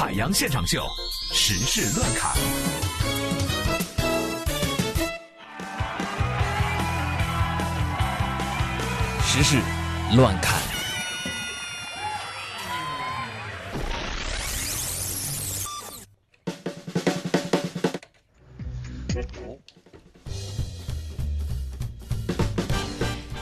海洋现场秀，时事乱侃。时事乱侃。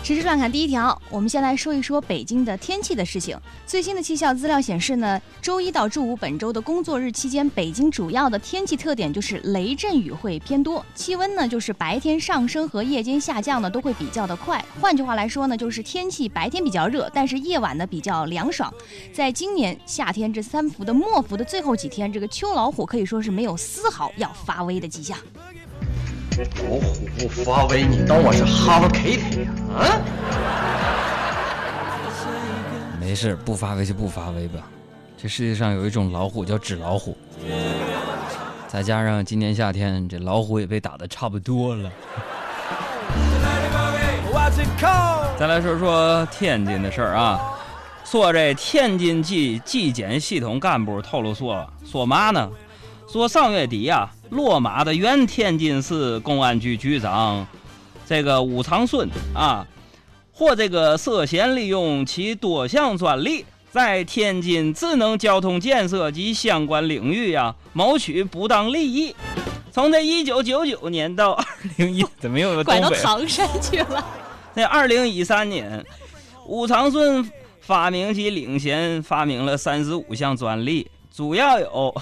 时事乱侃第一条，我们先来说一说北京的天气的事情。最新的气象资料显示呢，周一到周五本周的工作日期间，北京主要的天气特点就是雷阵雨会偏多，气温呢就是白天上升和夜间下降呢都会比较的快。换句话来说呢，就是天气白天比较热，但是夜晚呢比较凉爽。在今年夏天这三伏的末伏的最后几天，这个秋老虎可以说是没有丝毫要发威的迹象。老虎不发威，你当我是 Hello Kitty 呀？啊？没事，不发威就不发威吧。这世界上有一种老虎叫纸老虎，再加上今年夏天这老虎也被打的差不多了。再来说说天津的事儿啊，说这天津纪纪检系统干部透露说，说嘛呢？说上月底呀，落马的原天津市公安局局长这个武长顺啊，或这个涉嫌利用其多项专利，在天津智能交通建设及相关领域呀，谋取不当利益。从这一九九九年到二零一，怎么又有拐到？唐山去了。在二零一三年，武长顺发明及领衔发明了三十五项专利，主要有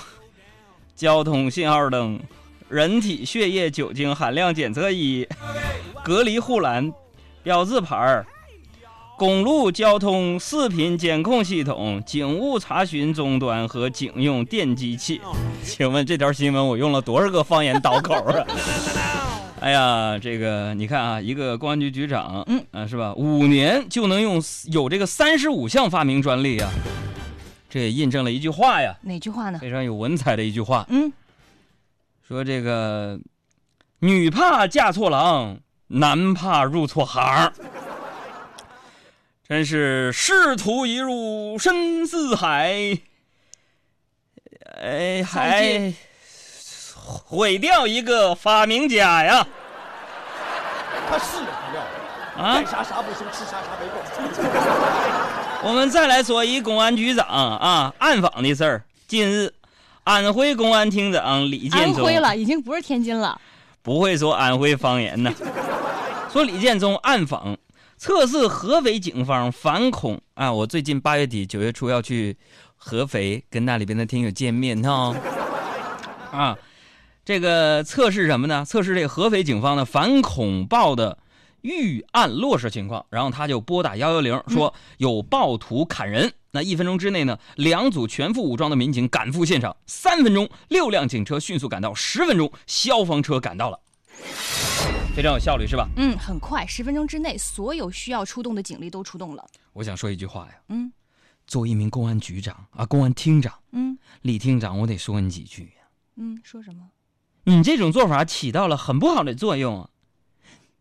交通信号灯、人体血液酒精含量检测仪、隔离护栏、标志牌儿、公路交通视频监控系统、警务查询终端和警用电机器。请问这条新闻我用了多少个方言倒口啊？哎呀，这个你看啊，一个公安局局长，嗯啊，是吧？五年就能用有这个三十五项发明专利啊，这也印证了一句话呀，哪句话呢？非常有文采的一句话，嗯，说这个女怕嫁错郎，男怕入错行。真是仕途一入深似海，哎，还毁掉一个发明家呀！他是不料，啊干，啥啥不行，吃啥啥没够。我们再来说一公安局长啊暗访的事儿。近日，安徽公安厅长李建忠安徽了，已经不是天津了。不会说安徽方言呢。说李建忠暗访测试合肥警方反恐啊！我最近八月底九月初要去合肥跟那里边的听友见面哈。啊，这个测试什么呢？测试这个合肥警方的反恐报的预案落实情况。然后他就拨打幺幺零，说有暴徒砍人。那一分钟之内呢，两组全副武装的民警赶赴现场，三分钟六辆警车迅速赶到，十分钟消防车赶到了，非常有效率是吧？嗯，很快，十分钟之内，所有需要出动的警力都出动了。我想说一句话呀，嗯作为一名公安局长啊，公安厅长，嗯李厅长，我得说你几句呀。嗯，说什么？你这种做法起到了很不好的作用啊！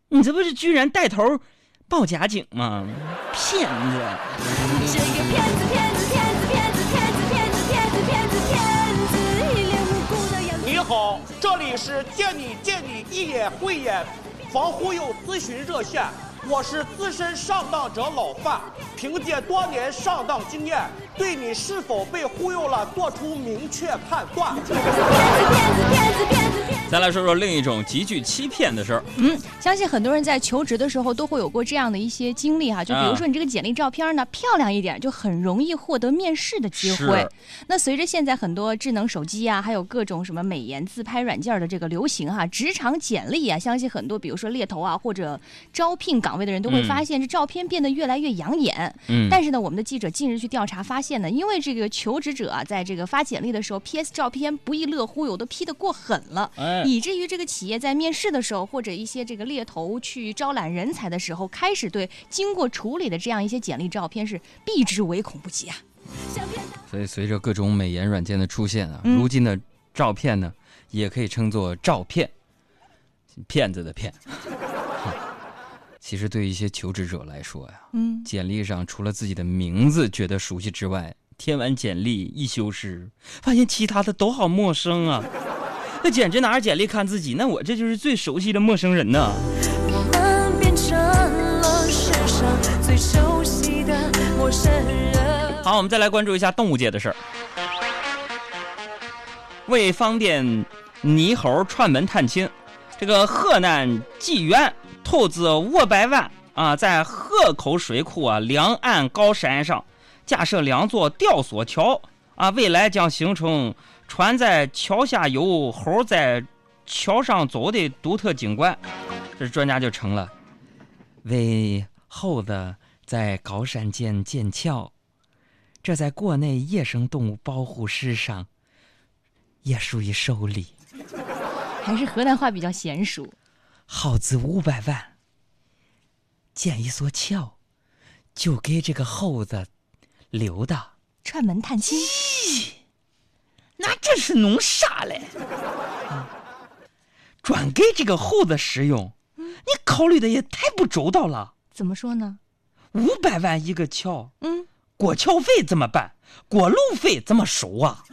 你这不是居然带头报假警吗？骗子！是个骗子，骗是见你见你一眼慧眼防忽悠咨询热线，我是资深上当者老范，凭借多年上当经验，对你是否被忽悠了做出明确判断。骗子，骗子，骗子，骗子，再来说说另一种极具欺骗的事儿。嗯，相信很多人在求职的时候都会有过这样的一些经历哈，就比如说你这个简历照片呢漂亮一点，就很容易获得面试的机会是。那随着现在很多智能手机啊，还有各种什么美颜自拍软件的这个流行哈，职场简历啊，相信很多比如说猎头啊或者招聘岗位的人都会发现这照片变得越来越养眼。嗯但是呢，我们的记者近日去调查发现呢，因为这个求职者啊，在这个发简历的时候，PS 照片不亦乐乎，有的 P 的过狠了，哎以至于这个企业在面试的时候，或者一些这个猎头去招揽人才的时候，开始对经过处理的这样一些简历照片是避之唯恐不及啊。所以随着各种美颜软件的出现啊，嗯如今的照片呢，也可以称作照片，骗子的骗。其实对于一些求职者来说呀，嗯，简历上除了自己的名字觉得熟悉之外，填完简历一修饰，发现其他的都好陌生啊。那简直拿着简历看自己，那我这就是最熟悉的陌生人呢。我们变成了世上最熟悉的陌生人。好，我们再来关注一下动物界的事儿。为方便猕猴串门探亲，这个河南济源投资五百万啊，在河口水库啊两岸高山上架设两座吊索桥啊，未来将形成船在桥下游、猴在桥上走的独特景观。这专家就成了为猴子在高山间建桥。这在国内野生动物保护史上也属于首例。还是河南话比较娴熟。耗资五百万建一座桥，就给这个猴子留的。串门探亲，那这是弄啥嘞？专给这个猴子使用，你考虑的也太不周到了。怎么说呢？五百万一个桥，嗯，过桥费怎么办？过路费怎么收啊？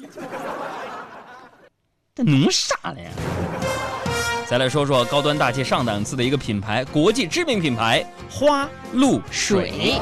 这弄啥嘞？再来说说高端大气上档次的一个品牌，国际知名品牌花露水。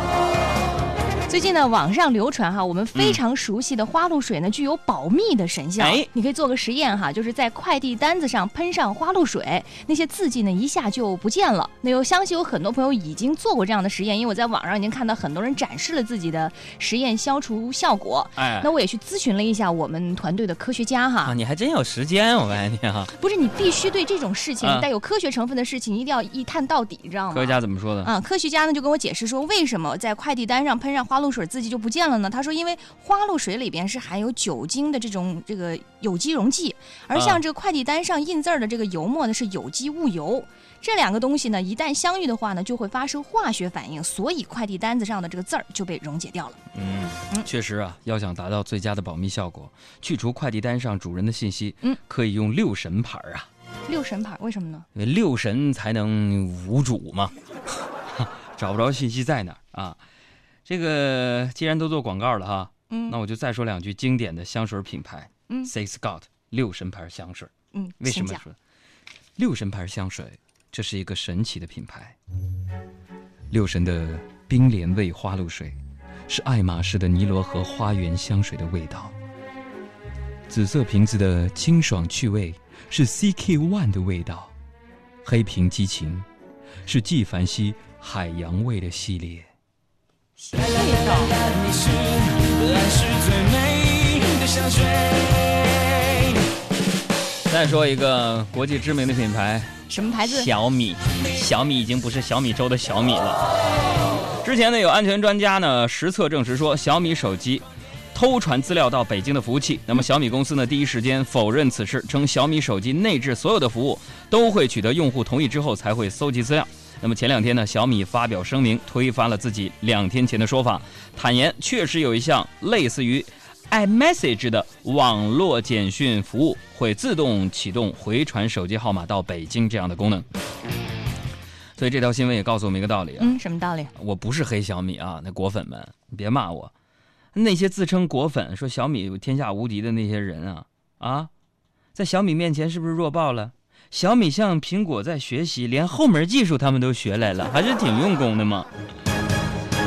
水。最近呢，网上流传哈，我们非常熟悉的花露水呢，具有保密的神效。哎你可以做个实验哈，就是在快递单子上喷上花露水，那些字迹呢一下就不见了。那我相信有很多朋友已经做过这样的实验，因为我在网上已经看到很多人展示了自己的实验消除效果。哎那我也去咨询了一下我们团队的科学家哈，啊，你还真有时间，我发现你哈。不是你必须对这种事情啊带有科学成分的事情一定要一探到底，你知道吗？科学家怎么说的？啊，科学家呢就跟我解释说，为什么在快递单上喷上花露水字迹就不见了呢？他说，因为花露水里边是含有酒精的这种这个有机溶剂，而啊像这个快递单上印字儿的这个油墨呢是有机物油。这两个东西呢，一旦相遇的话呢，就会发生化学反应，所以快递单子上的这个字儿就被溶解掉了。嗯，确实啊，要想达到最佳的保密效果，去除快递单上主人的信息，嗯，可以用六神牌啊，六神牌为什么呢？因为六神才能无主嘛，找不着信息在哪儿啊。这个既然都做广告了哈，嗯那我就再说两句经典的香水品牌，嗯 Six God 六神牌香水。嗯，为什么说六神牌香水？这是一个神奇的品牌。六神的冰莲味花露水，是爱马仕的尼罗河花园香水的味道。紫色瓶子的清爽趣味是 CK One 的味道，黑瓶激情是纪梵希海洋味的系列。再说一个国际知名的品牌，什么牌子？小米，小米已经不是小米粥的小米了。之前呢，有安全专家呢实测证实说，小米手机偷传资料到北京的服务器。那么小米公司呢，第一时间否认此事，称小米手机内置所有的服务都会取得用户同意之后才会搜集资料。那么前两天呢，小米发表声明，推翻了自己两天前的说法，坦言确实有一项类似于 iMessage 的网络简讯服务会自动启动回传手机号码到北京这样的功能。所以这条新闻也告诉我们一个道理啊，嗯，什么道理？我不是黑小米啊，那果粉们你别骂我，那些自称果粉说小米天下无敌的那些人啊啊，在小米面前是不是弱爆了？小米向苹果在学习，连后门技术他们都学来了，还是挺用功的嘛。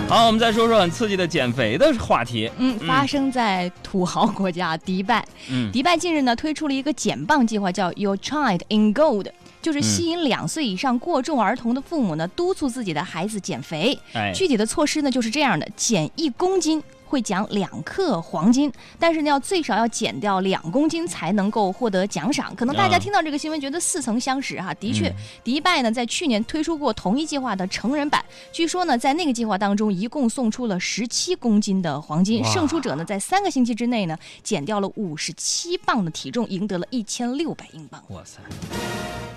好，我们再说说很刺激的减肥的话题。嗯，发生在土豪国家迪拜。嗯迪拜近日呢推出了一个减磅计划，叫 Your Child in Gold，就是吸引两岁以上过重儿童的父母呢，督促自己的孩子减肥。哎，具体的措施呢就是这样的：减一公斤。会奖两克黄金，但是呢，要最少要减掉两公斤才能够获得奖赏。可能大家啊听到这个新闻觉得似曾相识哈，的确，嗯迪拜呢在去年推出过同一计划的成人版，据说呢在那个计划当中一共送出了十七公斤的黄金，胜出者呢在三个星期之内呢减掉了五十七磅的体重，赢得了一千六百英镑。哇塞，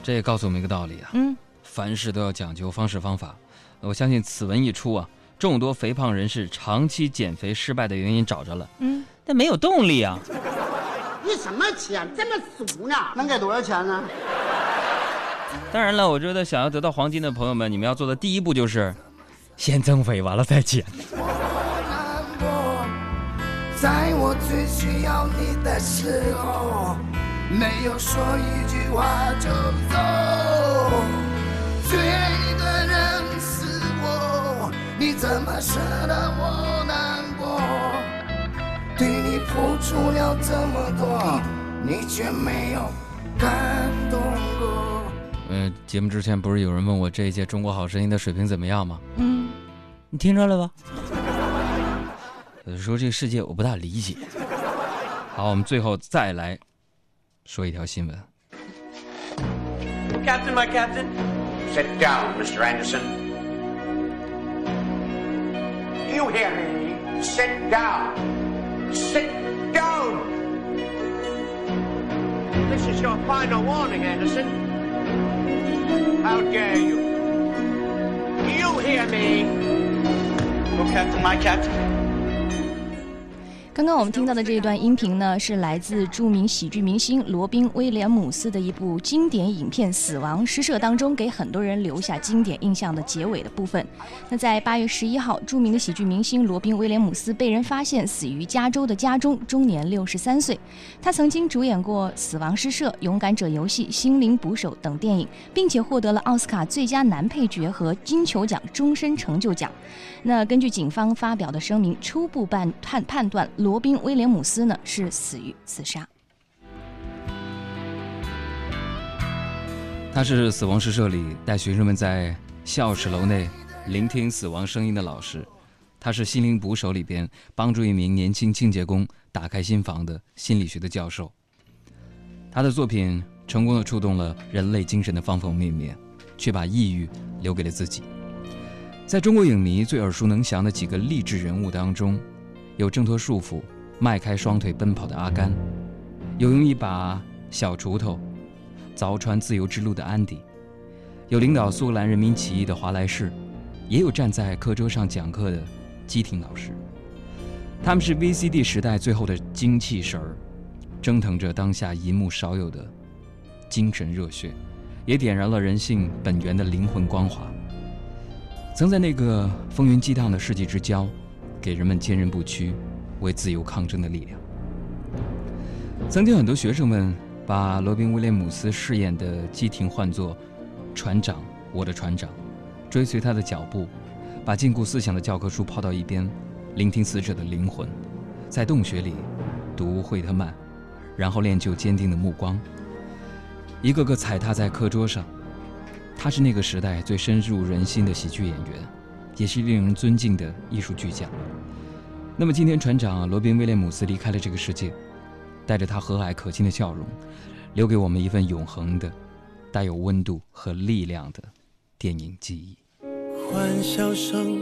这也告诉我们一个道理啊，嗯，凡事都要讲究方式方法。我相信此文一出啊，众多肥胖人士长期减肥失败的原因找着了，嗯，但没有动力啊。你什么钱这么俗呢？能给多少钱呢？当然了，我觉得想要得到黄金的朋友们，你们要做的第一步就是先增肥，完了再减。在我最需要你的时候，没有说一句话就走。最怎么舍得我难过？对你付出了这么多，你却没有感动过。嗯、节目之前不是有人问我这一届《中国好声音》的水平怎么样吗？嗯，你听着了吧？有的时候这个世界我不大理解。好，我们最后再来说一条新闻。Captain, my captain. Sit down, Mr. Anderson. You hear me? Sit down. Sit down. This is your final warning, Anderson. How dare you? You hear me? Oh, Captain, my captain. 刚刚我们听到的这一段音频呢，是来自著名喜剧明星罗宾·威廉姆斯的一部经典影片《死亡诗社》当中，给很多人留下经典印象的结尾的部分。那在八月十一号，著名的喜剧明星罗宾·威廉姆斯被人发现死于加州的家中，终年六十三岁。他曾经主演过《死亡诗社》《勇敢者游戏》《心灵捕手》等电影，并且获得了奥斯卡最佳男配角和金球奖终身成就奖。那根据警方发表的声明，初步判判判断罗宾·威廉姆斯呢是死于自杀。他是死亡诗社里带学生们在校史楼内聆听死亡声音的老师，他是《心灵捕手》里边帮助一名年轻清洁工打开心房的心理学的教授。他的作品成功的触动了人类精神的方方面面，却把抑郁留给了自己。在中国影迷最耳熟能详的几个励志人物当中，有挣脱束缚、迈开双腿奔跑的阿甘，有用一把小锄头凿穿自由之路的安迪，有领导苏格兰人民起义的华莱士，也有站在课桌上讲课的基廷老师。他们是 VCD 时代最后的精气神儿，蒸腾着当下银幕少有的精神热血，也点燃了人性本源的灵魂光华。曾在那个风云激荡的世纪之交，给人们坚韧不屈、为自由抗争的力量。曾经很多学生们把罗宾·威廉姆斯饰演的基廷唤作“船长，我的船长”，追随他的脚步，把禁锢思想的教科书抛到一边，聆听死者的灵魂，在洞穴里读惠特曼，然后练就坚定的目光，一个个踩踏在课桌上。他是那个时代最深入人心的喜剧演员，也是令人尊敬的艺术巨匠。那么今天，船长罗宾·威廉姆斯离开了这个世界，带着他和蔼可亲的笑容，留给我们一份永恒的、带有温度和力量的电影记忆。欢笑声、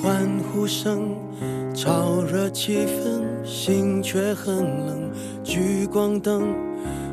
欢呼声，炒热气氛，心却很冷。聚光灯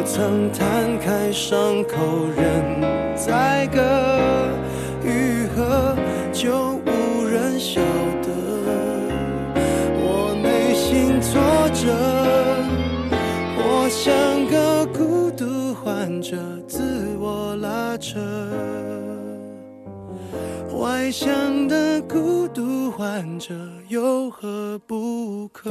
不曾摊开伤口任宰割，愈合就无人晓得。我内心挫折。我像个孤独患者，自我拉扯。外向的孤独患者有何不可？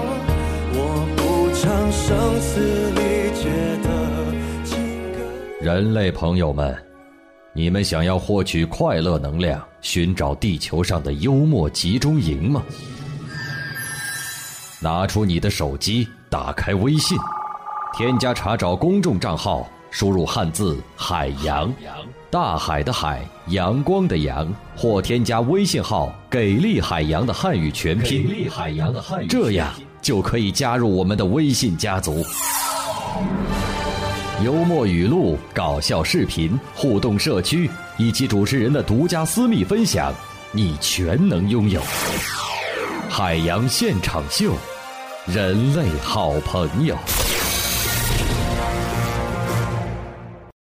人类朋友们，你们想要获取快乐能量，寻找地球上的幽默集中营吗？拿出你的手机，打开微信，添加查找公众账号，输入汉字“海洋”，大海的海，阳光的阳，或添加微信号“给力海洋”的汉语全拼，给力海洋的汉语全拼这样就可以加入我们的微信家族。幽默语录、搞笑视频、互动社区以及主持人的独家私密分享，你全能拥有。海洋现场秀，人类好朋友。